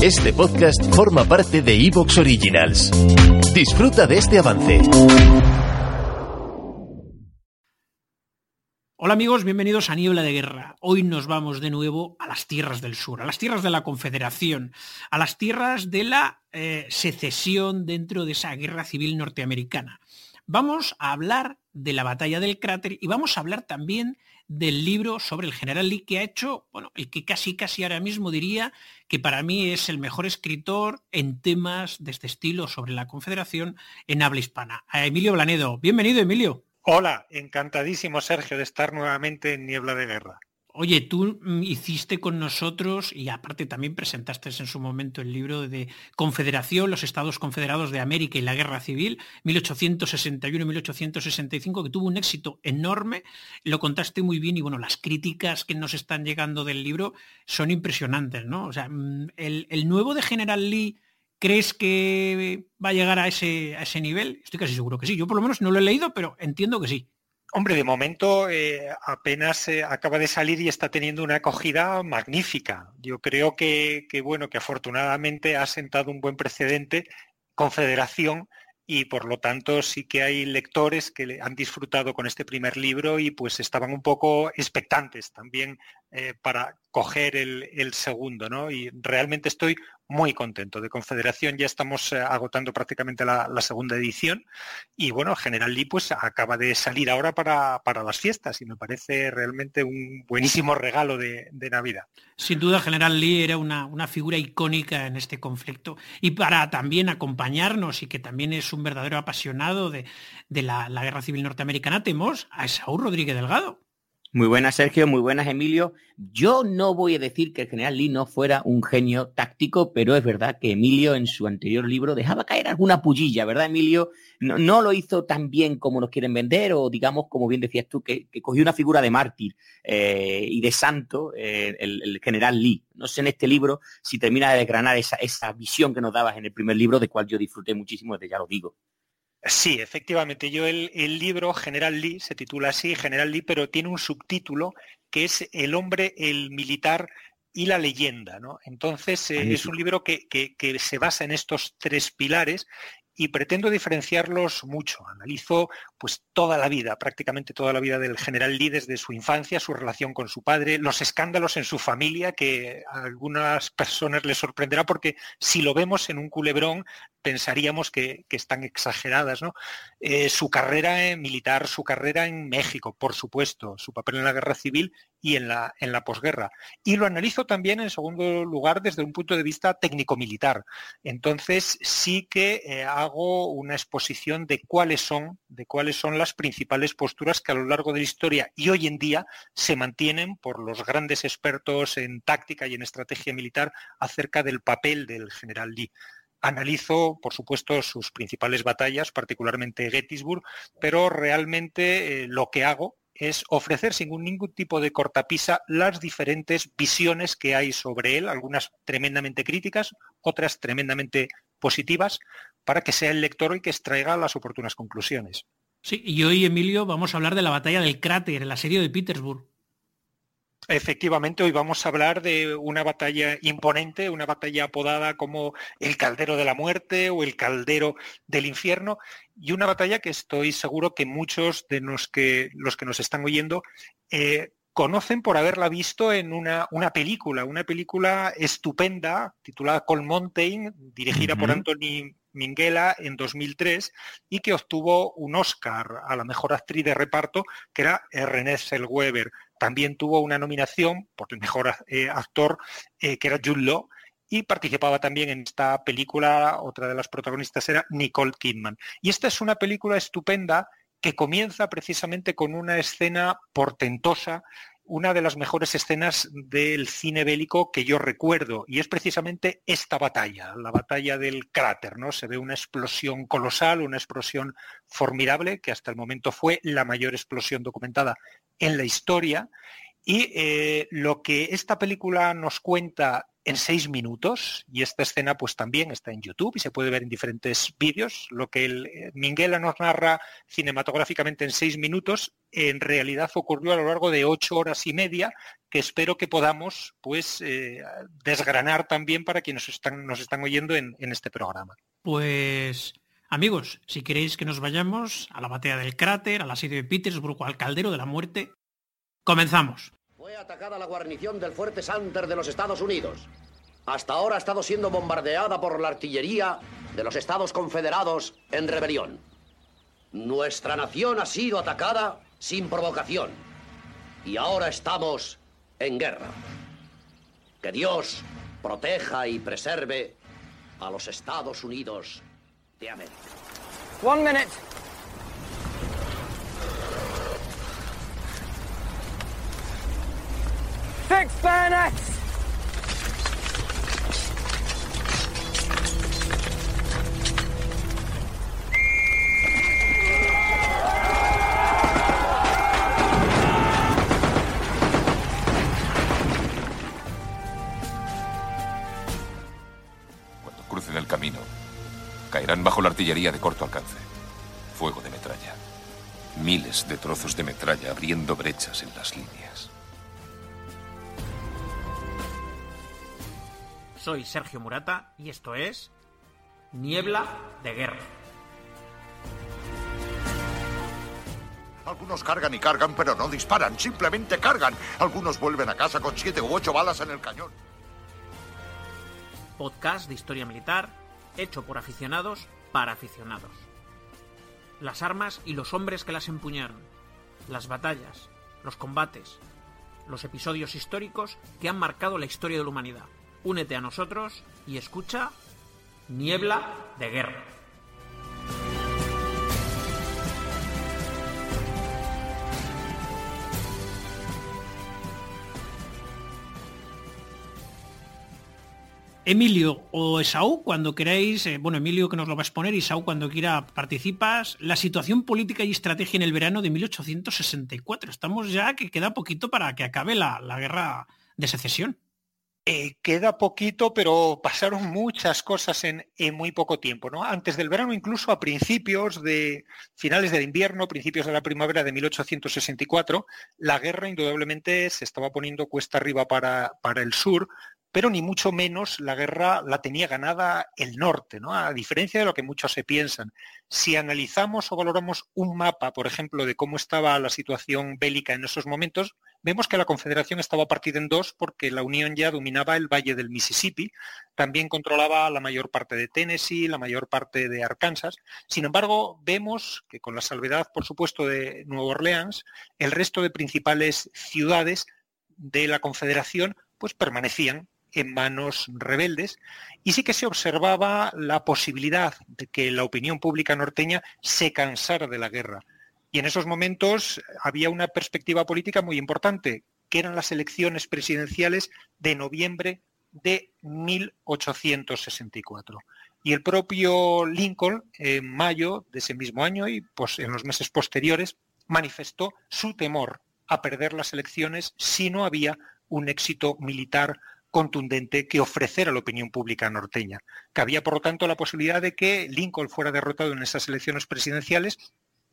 Este podcast forma parte de Evox Originals. Disfruta de este avance. Hola amigos, bienvenidos a Niebla de Guerra. Hoy nos vamos de nuevo a las tierras del sur, a las tierras de la Confederación, a las tierras de la eh, secesión dentro de esa guerra civil norteamericana. Vamos a hablar de la batalla del cráter y vamos a hablar también del libro sobre el general Lee que ha hecho, bueno, el que casi casi ahora mismo diría que para mí es el mejor escritor en temas de este estilo sobre la Confederación en habla hispana. A Emilio Blanedo. Bienvenido, Emilio. Hola, encantadísimo Sergio de estar nuevamente en Niebla de Guerra. Oye, tú hiciste con nosotros y aparte también presentaste en su momento el libro de Confederación, los Estados Confederados de América y la Guerra Civil, 1861-1865, que tuvo un éxito enorme. Lo contaste muy bien y bueno, las críticas que nos están llegando del libro son impresionantes, ¿no? O sea, mm, el, el nuevo de General Lee, ¿crees que va a llegar a ese, a ese nivel? Estoy casi seguro que sí. Yo por lo menos no lo he leído, pero entiendo que sí. Hombre, de momento eh, apenas eh, acaba de salir y está teniendo una acogida magnífica. Yo creo que, bueno, que afortunadamente ha sentado un buen precedente. Confederación y por lo tanto sí que hay lectores que han disfrutado con este primer libro y pues estaban un poco expectantes también eh, para coger el, el, segundo, ¿no? Y realmente estoy muy contento. De Confederación ya estamos eh, agotando prácticamente la, segunda edición y bueno, General Lee pues acaba de salir ahora para, para las fiestas y me parece realmente un buenísimo regalo de, de Navidad. Sin duda, General Lee era una, una, figura icónica en este conflicto y para también acompañarnos y que también es un verdadero apasionado de, de la, la guerra civil norteamericana, tenemos a Saúl Rodríguez Delgado. Muy buenas, Sergio. Muy buenas, Emilio. Yo no voy a decir que el general Lee no fuera un genio táctico, pero es verdad que Emilio en su anterior libro dejaba caer alguna pullilla, ¿verdad, Emilio? No, lo hizo tan bien como nos quieren vender, o digamos, como bien decías tú, que, que cogió una figura de mártir eh, y de santo, eh, el, el, general Lee. No sé en este libro si termina de desgranar esa, esa visión que nos dabas en el primer libro, de cual yo disfruté muchísimo, desde ya lo digo. Sí, efectivamente. Yo el, el, libro General Lee se titula así, General Lee, pero tiene un subtítulo que es El hombre, el militar y la leyenda. ¿no? Entonces eh, es un libro que, que, que, se basa en estos tres pilares y pretendo diferenciarlos mucho. Analizo pues toda la vida, prácticamente toda la vida del general Lee desde su infancia, su relación con su padre, los escándalos en su familia que a algunas personas les sorprenderá porque si lo vemos en un culebrón pensaríamos que, están exageradas. ¿no? Eh, su carrera en militar, su carrera en México, por supuesto, su papel en la guerra civil y en la, en posguerra. Y lo analizo también, en segundo lugar, desde un punto de vista técnico-militar. Entonces, sí que eh, hago una exposición de cuáles son, de cuáles son las principales posturas que a lo largo de la historia y hoy en día se mantienen por los grandes expertos en táctica y en estrategia militar acerca del papel del general Lee. Analizo, por supuesto, sus principales batallas, particularmente Gettysburg, pero realmente eh, lo que hago es ofrecer sin ningún tipo de cortapisa las diferentes visiones que hay sobre él, algunas tremendamente críticas, otras tremendamente positivas, para que sea el lector el que extraiga las oportunas conclusiones. Sí, y hoy, Emilio, vamos a hablar de la batalla del cráter, el asedio de Petersburg. Efectivamente, hoy vamos a hablar de una batalla imponente, una batalla apodada como el caldero de la muerte o el caldero del infierno, y una batalla que estoy seguro que muchos de los que, los que nos están oyendo eh, conocen por haberla visto en una, una, película, una película estupenda titulada Cold Mountain, dirigida uh -huh. por Anthony Minghella en 2003 y que obtuvo un Oscar a la mejor actriz de reparto, que era René Zellweger. También tuvo una nominación por el mejor eh, actor, eh, que era Jude Law, y participaba también en esta película, otra de las protagonistas era Nicole Kidman. Y esta es una película estupenda que comienza precisamente con una escena portentosa una de las mejores escenas del cine bélico que yo recuerdo y es precisamente esta batalla, la batalla del cráter, ¿no? Se ve una explosión colosal, una explosión formidable que hasta el momento fue la mayor explosión documentada en la historia y eh, lo que esta película nos cuenta en seis minutos y esta escena pues también está en YouTube y se puede ver en diferentes vídeos. Lo que el, eh, Minguela nos narra cinematográficamente en seis minutos en realidad ocurrió a lo largo de ocho horas y media que espero que podamos pues eh, desgranar también para quienes están, nos están oyendo en, este programa. Pues amigos, si queréis que nos vayamos a la batalla del cráter, al asedio de Petersburg, al caldero de la muerte, comenzamos atacada la guarnición del fuerte Santer de los Estados Unidos. Hasta ahora ha estado siendo bombardeada por la artillería de los Estados Confederados en rebelión. Nuestra nación ha sido atacada sin provocación. Y ahora estamos en guerra. Que Dios proteja y preserve a los Estados Unidos de América. One minute. Bayonets! Cuando crucen el camino, caerán bajo la artillería de corto alcance. Fuego de metralla. Miles de trozos de metralla abriendo brechas en las líneas. Soy Sergio Murata y esto es Niebla de Guerra. Algunos cargan y cargan, pero no disparan, simplemente cargan. Algunos vuelven a casa con siete u ocho balas en el cañón. Podcast de historia militar, hecho por aficionados para aficionados. Las armas y los hombres que las empuñaron, las batallas, los combates, los episodios históricos que han marcado la historia de la humanidad únete a nosotros y escucha Niebla de Guerra. Emilio o Esaú, cuando queráis, eh, bueno, Emilio que nos lo va a exponer, Esaú cuando quiera participas, la situación política y estrategia en el verano de 1864. Estamos ya que queda poquito para que acabe la guerra de secesión. Eh, queda poquito, pero pasaron muchas cosas en, muy poco tiempo. ¿no? Antes del verano, incluso a principios de finales del invierno, principios de la primavera de 1864, la guerra indudablemente se estaba poniendo cuesta arriba para, para el sur, pero ni mucho menos la guerra la tenía ganada el norte, ¿no? A diferencia de lo que muchos se piensan. Si analizamos o valoramos un mapa, por ejemplo, de cómo estaba la situación bélica en esos momentos, vemos que la Confederación estaba partida en dos porque la Unión ya dominaba el valle del Mississippi, también controlaba la mayor parte de Tennessee, la mayor parte de Arkansas. Sin embargo, vemos que con la salvedad, por supuesto, de Nueva Orleans, el resto de principales ciudades de la Confederación pues permanecían en manos rebeldes y sí que se observaba la posibilidad de que la opinión pública norteña se cansara de la guerra. Y en esos momentos había una perspectiva política muy importante, que eran las elecciones presidenciales de noviembre de 1864. Y el propio Lincoln, en mayo de ese mismo año y pues, en los meses posteriores, manifestó su temor a perder las elecciones si no había un éxito militar contundente que ofrecer a la opinión pública norteña. Que había, por lo tanto, la posibilidad de que Lincoln fuera derrotado en esas elecciones presidenciales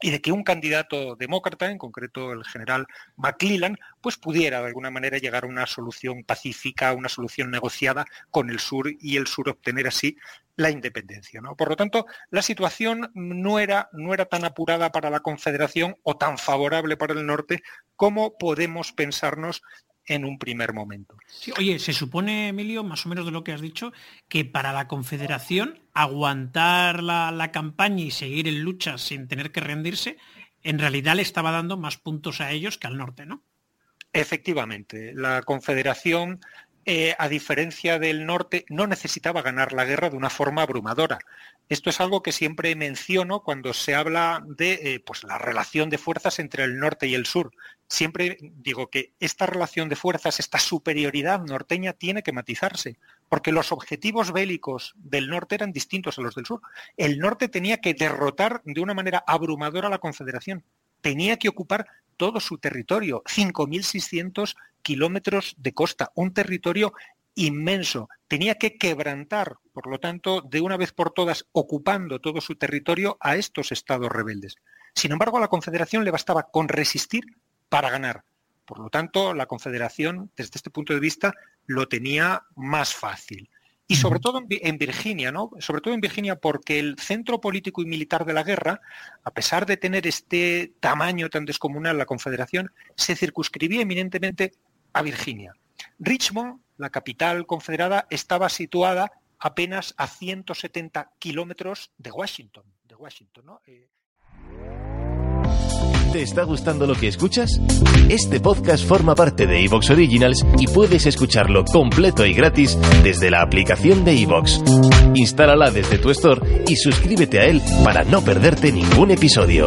y de que un candidato demócrata, en concreto el general McClellan, pues pudiera de alguna manera llegar a una solución pacífica, una solución negociada con el sur y el sur obtener así la independencia. ¿no? Por lo tanto, la situación no era, no era tan apurada para la Confederación o tan favorable para el norte como podemos pensarnos en un primer momento. oye, se supone, Emilio, más o menos de lo que has dicho, que para la Confederación aguantar la, campaña y seguir en lucha sin tener que rendirse, en realidad le estaba dando más puntos a ellos que al norte, ¿no? Efectivamente, la Confederación, eh, a diferencia del norte, no necesitaba ganar la guerra de una forma abrumadora. Esto es algo que siempre menciono cuando se habla de eh, pues, la relación de fuerzas entre el norte y el sur siempre digo que esta relación de fuerzas, esta superioridad norteña tiene que matizarse, porque los objetivos bélicos del norte eran distintos a los del sur. El norte tenía que derrotar de una manera abrumadora a la Confederación, tenía que ocupar todo su territorio, 5.600 kilómetros de costa, un territorio inmenso. Tenía que quebrantar, por lo tanto, de una vez por todas, ocupando todo su territorio a estos estados rebeldes. Sin embargo, a la Confederación le bastaba con resistir para ganar. Por lo tanto, la Confederación, desde este punto de vista, lo tenía más fácil. Y sobre todo en Virginia, ¿no? Sobre todo en Virginia porque el centro político y militar de la guerra, a pesar de tener este tamaño tan descomunal, la Confederación, se circunscribía eminentemente a Virginia. Richmond, la capital confederada, estaba situada apenas a 170 kilómetros de Washington. De Washington. Eh, ¿Te está gustando lo que escuchas? Este podcast forma parte de Evox Originals y puedes escucharlo completo y gratis desde la aplicación de Evox. Instálala desde tu store y suscríbete a él para no perderte ningún episodio.